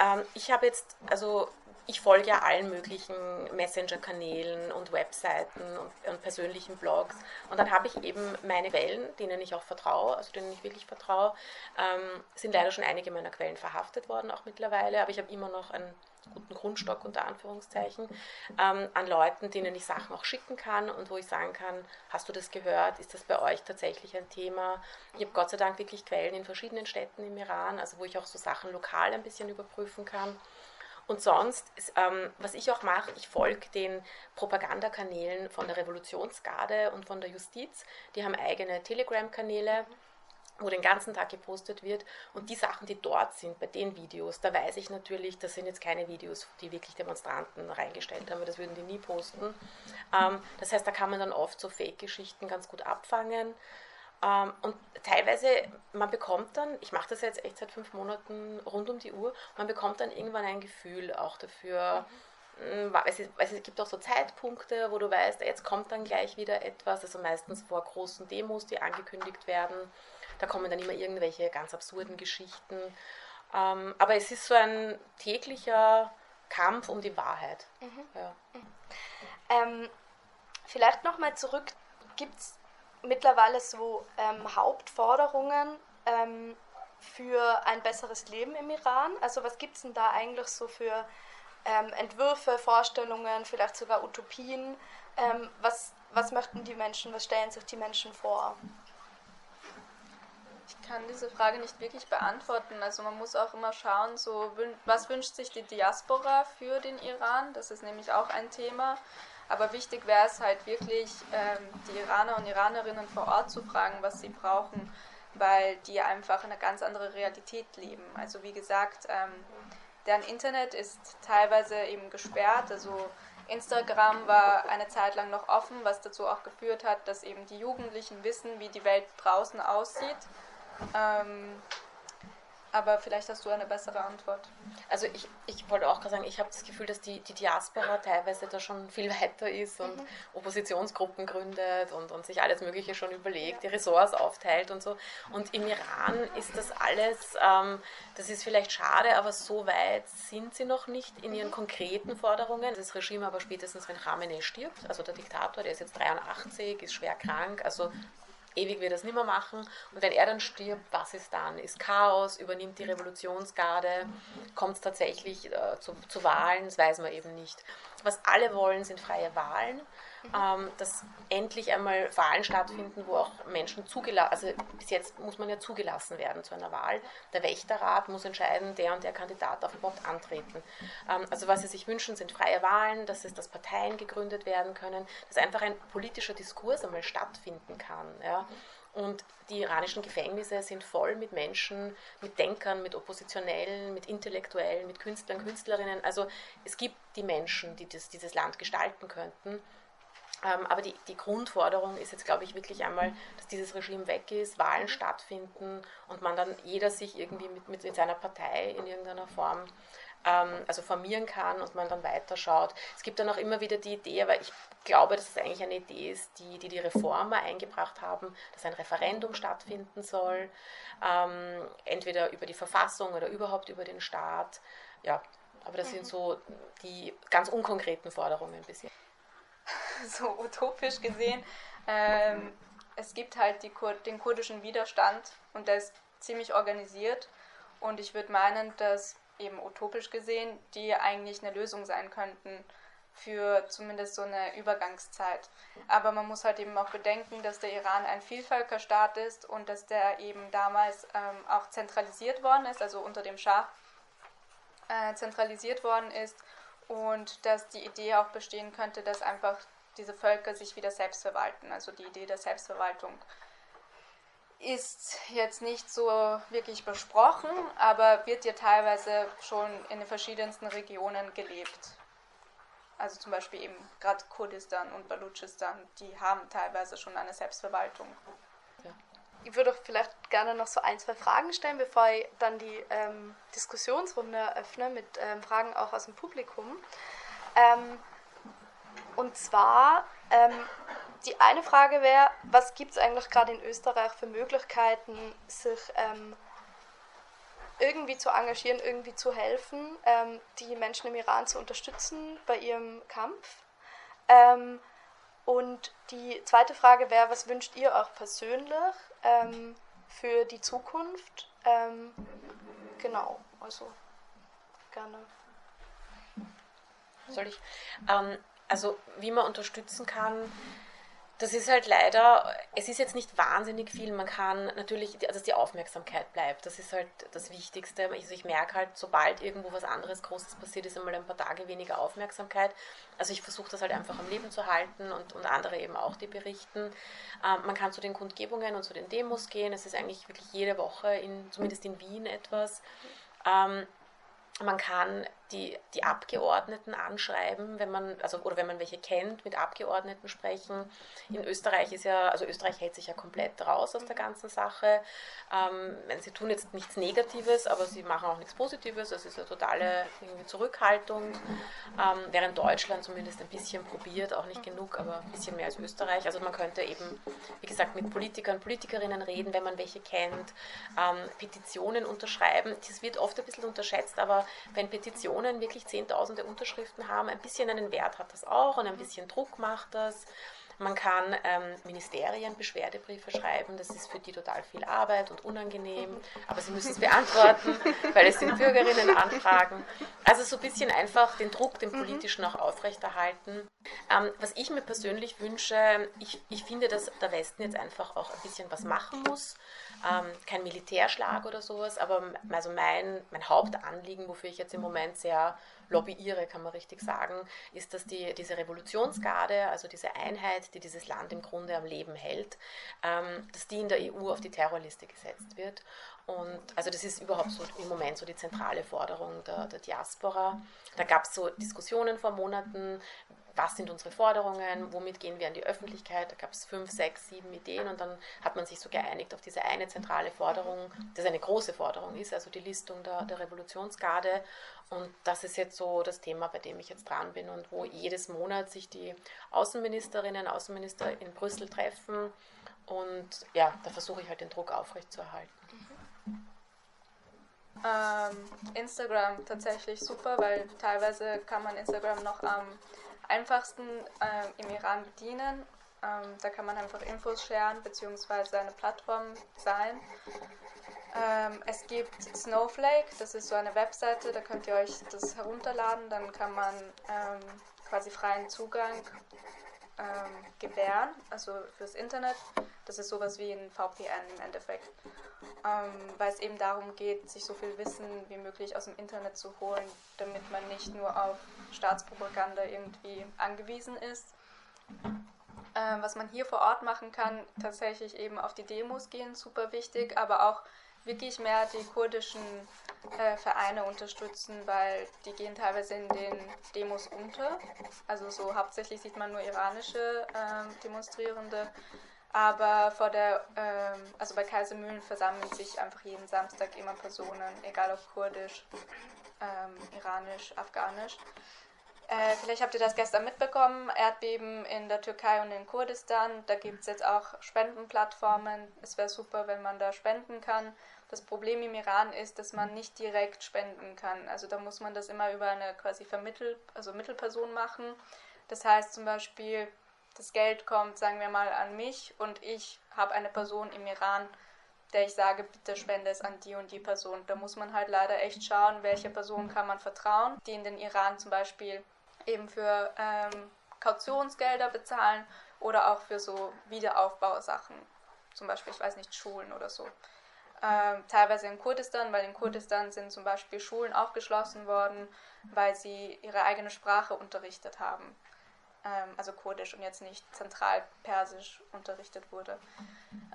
Ähm, ich habe jetzt, also ich folge ja allen möglichen Messenger-Kanälen und Webseiten und, und, persönlichen Blogs. Und dann habe ich eben meine Quellen, denen ich auch vertraue, also denen ich wirklich vertraue. Ähm, sind leider schon einige meiner Quellen verhaftet worden, auch mittlerweile, aber ich habe immer noch einen guten Grundstock unter Anführungszeichen ähm, an Leuten, denen ich Sachen auch schicken kann und wo ich sagen kann, hast du das gehört? Ist das bei euch tatsächlich ein Thema? Ich habe Gott sei Dank wirklich Quellen in verschiedenen Städten im Iran, also wo ich auch so Sachen lokal ein bisschen überprüfen kann. Und sonst, ist, ähm, was ich auch mache, ich folge den Propagandakanälen von der Revolutionsgarde und von der Justiz. Die haben eigene Telegram-Kanäle wo den ganzen Tag gepostet wird. Und die Sachen, die dort sind, bei den Videos, da weiß ich natürlich, das sind jetzt keine Videos, die wirklich Demonstranten reingestellt haben, weil das würden die nie posten. Ähm, das heißt, da kann man dann oft so Fake-Geschichten ganz gut abfangen. Ähm, und teilweise, man bekommt dann, ich mache das jetzt echt seit fünf Monaten rund um die Uhr, man bekommt dann irgendwann ein Gefühl auch dafür. Mhm. Es, es, gibt auch so Zeitpunkte, wo du weißt, jetzt kommt dann gleich wieder etwas, also meistens vor großen Demos, die angekündigt werden. Da kommen dann immer irgendwelche ganz absurden Geschichten. Ähm, aber es ist so ein täglicher Kampf um die Wahrheit. Mhm. Ja. Mhm. Ähm, vielleicht nochmal zurück, gibt es mittlerweile so ähm, Hauptforderungen ähm, für ein besseres Leben im Iran? Also was gibt es denn da eigentlich so für ähm, Entwürfe, Vorstellungen, vielleicht sogar Utopien? Ähm, was, was möchten die Menschen, was stellen sich die Menschen vor? Kann diese Frage nicht wirklich beantworten. Also man muss auch immer schauen, so was wünscht sich die Diaspora für den Iran? Das ist nämlich auch ein Thema. Aber wichtig wäre es halt wirklich, ähm, die Iraner und Iranerinnen vor Ort zu fragen, was sie brauchen, weil die einfach in einer ganz andere Realität leben. Also wie gesagt, ähm, deren Internet ist teilweise eben gesperrt. Also Instagram war eine Zeit lang noch offen, was dazu auch geführt hat, dass eben die Jugendlichen wissen, wie die Welt draußen aussieht. Ähm, aber vielleicht hast du eine bessere Antwort. Also ich, ich wollte auch gerade sagen, ich habe das Gefühl, dass die, die Diaspora teilweise da schon viel weiter ist und mhm. Oppositionsgruppen gründet und, und sich alles Mögliche schon überlegt, die Ressorts aufteilt und so. Und im Iran ist das alles, ähm, das ist vielleicht schade, aber so weit sind sie noch nicht in ihren konkreten Forderungen. Das Regime aber spätestens, wenn Khamenei stirbt, also der Diktator, der ist jetzt 83, ist schwer krank, also ewig wird es nicht mehr machen. Und wenn er dann stirbt, was ist dann? Ist Chaos, übernimmt die Revolutionsgarde, kommt es tatsächlich äh, zu, zu, Wahlen, das weiß man eben nicht. Was alle wollen, sind freie Wahlen, ähm, dass endlich einmal Wahlen stattfinden, wo auch Menschen zugelassen, also bis jetzt muss man ja zugelassen werden zu einer Wahl. Der Wächterrat muss entscheiden, der und der Kandidat darf überhaupt antreten. Ähm, also was sie sich wünschen, sind freie Wahlen, dass es, dass Parteien gegründet werden können, dass einfach ein politischer Diskurs einmal stattfinden kann. Ja. Und die iranischen Gefängnisse sind voll mit Menschen, mit Denkern, mit Oppositionellen, mit Intellektuellen, mit Künstlern, Künstlerinnen. Also es gibt die Menschen, die das, dieses Land gestalten könnten. Ähm, aber die, die Grundforderung ist jetzt, glaube ich, wirklich einmal, dass dieses Regime weg ist, Wahlen stattfinden und man dann jeder sich irgendwie mit, mit in seiner Partei in irgendeiner Form ähm, also formieren kann und man dann weiterschaut. Es gibt dann auch immer wieder die Idee, aber ich glaube, dass es eigentlich eine Idee ist, die die, die Reformer eingebracht haben, dass ein Referendum stattfinden soll, ähm, entweder über die Verfassung oder überhaupt über den Staat. Ja, aber das mhm. sind so die ganz unkonkreten Forderungen bisher. *laughs* so utopisch gesehen. Ähm, es gibt halt Kur den kurdischen Widerstand und der ist ziemlich organisiert. Und ich würde meinen, dass eben utopisch gesehen die eigentlich eine Lösung sein könnten für zumindest so eine Übergangszeit. Aber man muss halt eben auch bedenken, dass der Iran ein Vielvölkerstaat ist und dass der eben damals ähm, auch zentralisiert worden ist, also unter dem Schah äh, zentralisiert worden ist und dass die Idee auch bestehen könnte, dass einfach diese Völker sich wieder selbst verwalten, also die Idee der Selbstverwaltung ist jetzt nicht so wirklich besprochen, aber wird ja teilweise schon in den verschiedensten Regionen gelebt. Also zum Beispiel eben gerade Kurdistan und Balutschistan, die haben teilweise schon eine Selbstverwaltung. Ich würde auch vielleicht gerne noch so ein, zwei Fragen stellen, bevor ich dann die ähm, Diskussionsrunde eröffne mit ähm, Fragen auch aus dem Publikum. Ähm, und zwar, ähm, die eine Frage wäre, was gibt es eigentlich gerade in Österreich für Möglichkeiten, sich ähm, irgendwie zu engagieren, irgendwie zu helfen, ähm, die Menschen im Iran zu unterstützen bei ihrem Kampf. Und die zweite Frage wäre, was wünscht ihr auch persönlich ähm, für die Zukunft? Ähm, genau, also gerne. Soll ich? Ähm, also wie man unterstützen kann, das ist halt leider, es ist jetzt nicht wahnsinnig viel. Man kann natürlich, dass die Aufmerksamkeit bleibt. Das ist halt das Wichtigste. Also ich merke halt, sobald irgendwo was anderes Großes passiert, ist einmal ein paar Tage weniger Aufmerksamkeit. Also ich versuche das halt einfach am Leben zu halten und, und andere eben auch, die berichten. Ähm, man kann zu den Kundgebungen und zu den Demos gehen. Es ist eigentlich wirklich jede Woche, in, zumindest in Wien etwas. Ähm, man kann die, die Abgeordneten anschreiben, wenn man, also, oder wenn man welche kennt, mit Abgeordneten sprechen. In Österreich ist ja, also Österreich hält sich ja komplett raus aus der ganzen Sache. Ähm, sie tun jetzt nichts Negatives, aber sie machen auch nichts Positives. Es ist eine totale Zurückhaltung. Ähm, während Deutschland zumindest ein bisschen probiert, auch nicht genug, aber ein bisschen mehr als Österreich. Also man könnte eben, wie gesagt, mit Politikern, Politikerinnen reden, wenn man welche kennt, ähm, Petitionen unterschreiben. Das wird oft ein bisschen unterschätzt, aber wenn Petitionen Petitionen wirklich zehntausende Unterschriften haben. Ein bisschen einen Wert hat das auch und ein bisschen Druck macht das. Man kann ähm, Ministerien Beschwerdebriefe schreiben, das ist für die total viel Arbeit und unangenehm, aber sie müssen es beantworten, *laughs* weil es sind Bürgerinnenanfragen. Also so ein bisschen einfach den Druck, den politischen auch aufrechterhalten. Ähm, was ich mir persönlich wünsche, ich, ich finde, dass der Westen jetzt einfach auch ein bisschen was machen muss. Ähm, kein Militärschlag oder sowas, aber also mein, mein Hauptanliegen, wofür ich jetzt im Moment sehr lobbyiere, kann man richtig sagen, ist, dass die, diese Revolutionsgarde, also diese Einheit, die dieses Land im Grunde am Leben hält, ähm, dass die in der EU auf die Terrorliste gesetzt wird. Und also das ist überhaupt so im Moment so die zentrale Forderung der, der Diaspora. Da gab es so Diskussionen vor Monaten, was sind unsere Forderungen, womit gehen wir an die Öffentlichkeit. Da gab es fünf, sechs, sieben Ideen und dann hat man sich so geeinigt auf diese eine zentrale Forderung, das eine große Forderung ist, also die Listung der, der Revolutionsgarde. Und das ist jetzt so das Thema, bei dem ich jetzt dran bin und wo jedes Monat sich die Außenministerinnen, Außenminister in Brüssel treffen. Und ja, da versuche ich halt den Druck aufrechtzuerhalten. Ähm, Instagram tatsächlich super, weil teilweise kann man Instagram noch am einfachsten ähm, im Iran bedienen. Ähm, da kann man einfach Infos sharen bzw. eine Plattform sein. Ähm, es gibt Snowflake, das ist so eine Webseite, da könnt ihr euch das herunterladen, dann kann man ähm, quasi freien Zugang ähm, gewähren, also fürs Internet. Das ist sowas wie ein VPN im Endeffekt, ähm, weil es eben darum geht, sich so viel Wissen wie möglich aus dem Internet zu holen, damit man nicht nur auf Staatspropaganda irgendwie angewiesen ist. Ähm, was man hier vor Ort machen kann, tatsächlich eben auf die Demos gehen, super wichtig, aber auch wirklich mehr die kurdischen äh, Vereine unterstützen, weil die gehen teilweise in den Demos unter. Also so hauptsächlich sieht man nur iranische äh, Demonstrierende. Aber vor der, ähm, also bei Kaisermühlen versammeln sich einfach jeden Samstag immer Personen, egal ob kurdisch, ähm, iranisch, afghanisch. Äh, vielleicht habt ihr das gestern mitbekommen, Erdbeben in der Türkei und in Kurdistan. Da gibt es jetzt auch Spendenplattformen. Es wäre super, wenn man da spenden kann. Das Problem im Iran ist, dass man nicht direkt spenden kann. Also da muss man das immer über eine quasi Vermittel, also Mittelperson machen. Das heißt zum Beispiel, das Geld kommt, sagen wir mal, an mich und ich habe eine Person im Iran, der ich sage, bitte spende es an die und die Person. Da muss man halt leider echt schauen, welche Person kann man vertrauen, die in den Iran zum Beispiel eben für ähm, Kautionsgelder bezahlen oder auch für so Wiederaufbausachen, zum Beispiel, ich weiß nicht, Schulen oder so. Ähm, teilweise in Kurdistan, weil in Kurdistan sind zum Beispiel Schulen auch geschlossen worden, weil sie ihre eigene Sprache unterrichtet haben. Ähm, also Kurdisch und jetzt nicht zentral Persisch unterrichtet wurde.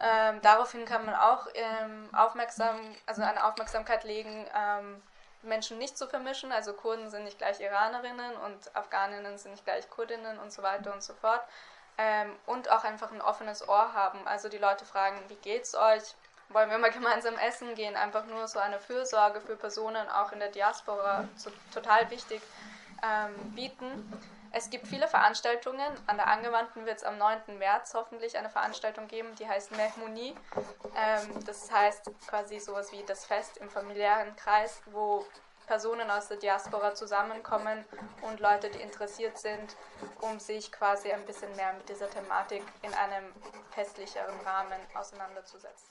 Ähm, daraufhin kann man auch ähm, aufmerksam, also eine Aufmerksamkeit legen, ähm, Menschen nicht zu vermischen. Also Kurden sind nicht gleich Iranerinnen und Afghaninnen sind nicht gleich Kurdinnen und so weiter und so fort. Ähm, und auch einfach ein offenes Ohr haben. Also die Leute fragen, wie geht's euch? Wollen wir mal *laughs* gemeinsam essen gehen? Einfach nur so eine Fürsorge für Personen auch in der Diaspora, so total wichtig, ähm, bieten. Es gibt viele Veranstaltungen. An der Angewandten wird es am 9. März hoffentlich eine Veranstaltung geben, die heißt Mehmuni. Ähm, das heißt quasi sowas wie das Fest im familiären Kreis, wo Personen aus der Diaspora zusammenkommen und Leute, die interessiert sind, um sich quasi ein bisschen mehr mit dieser Thematik in einem festlicheren Rahmen auseinanderzusetzen.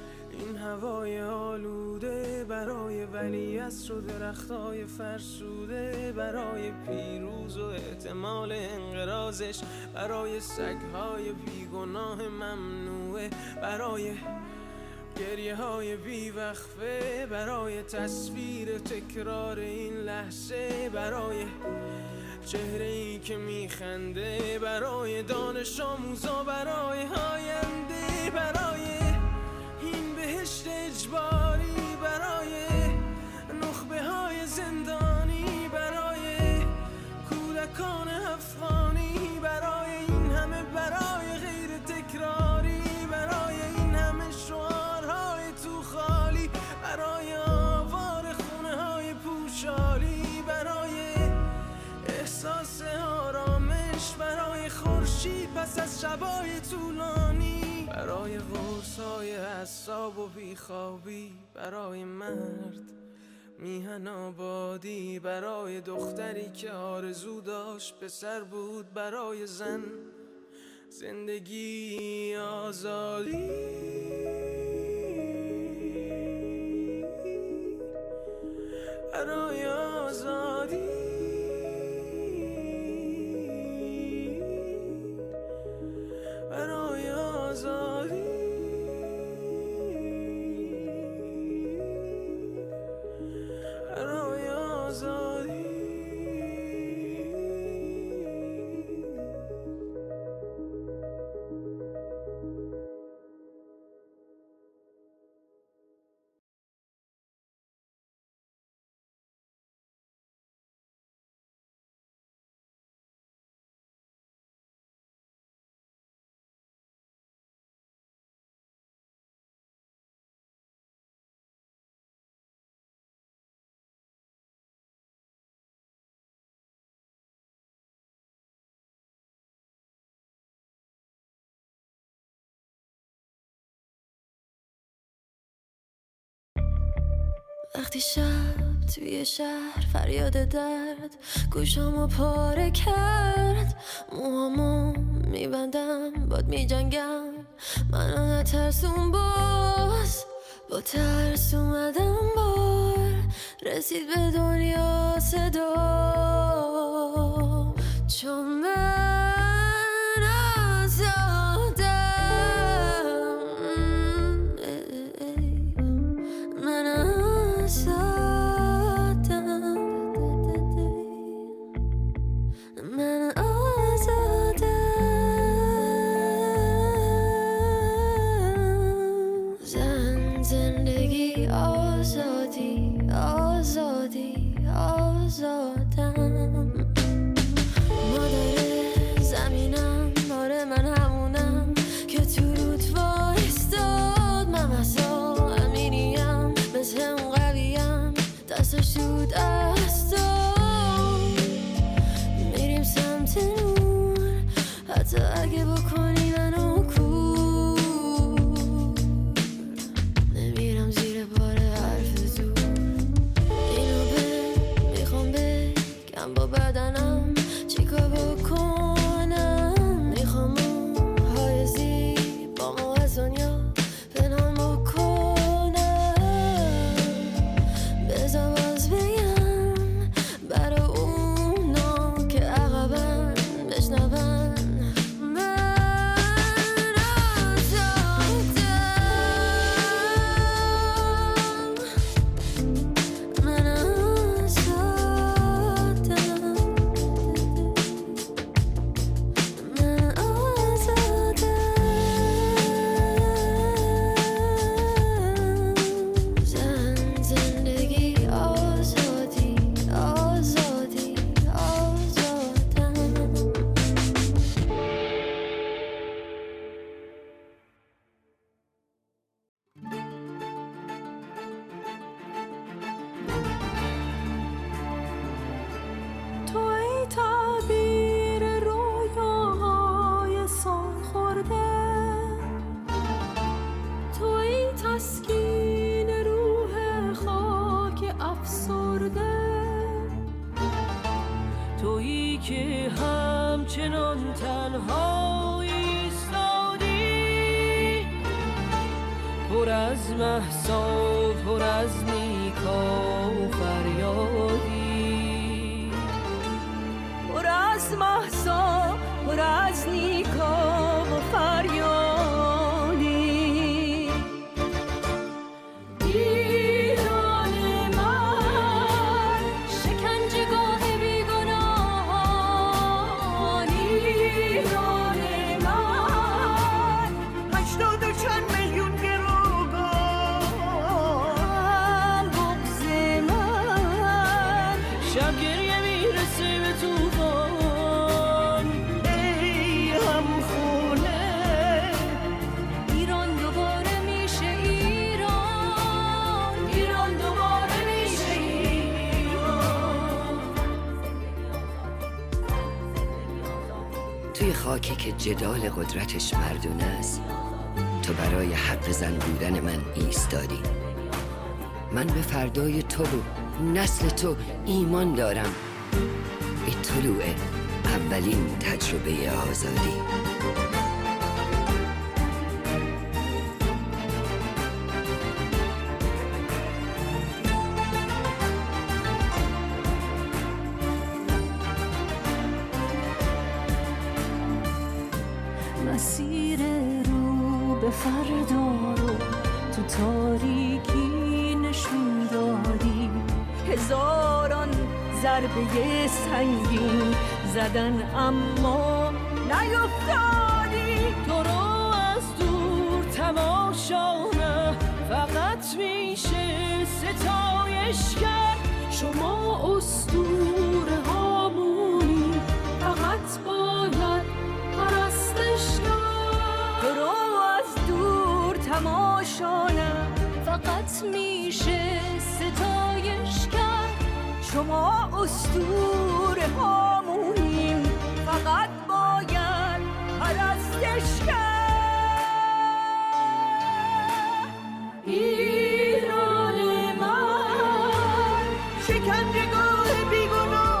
این هوای آلوده برای ولی و درختای فرسوده برای پیروز و احتمال انقرازش برای سگهای بیگناه ممنوعه برای گریه های بیوقفه برای تصویر تکرار این لحظه برای چهره ای که میخنده برای دانش آموزا برای آینده. پس از شبای طولانی برای های حساب و بیخوابی برای مرد میهن آبادی برای دختری که آرزو داشت پسر بود برای زن زندگی آزادی. برای آزادی. برای آزادی. وقتی شب توی شهر فریاد درد گوشامو پاره کرد. موهامو میبندم باد میجنگم. منو نترسون باز با ترس اومدم بار. رسید به دنیا صدا. چون من شب گریه می‌رسه به توفان ای هم خونه ایران دوباره میشه ایران ایران دوباره میشه ایران توی خاکی که جدال قدرتش مردونه است تو برای حق زن بودن من ایستادی. من به فردای تو بود نسل تو ایمان دارم. به طلوع اولین تجربه آزادی. le digo no.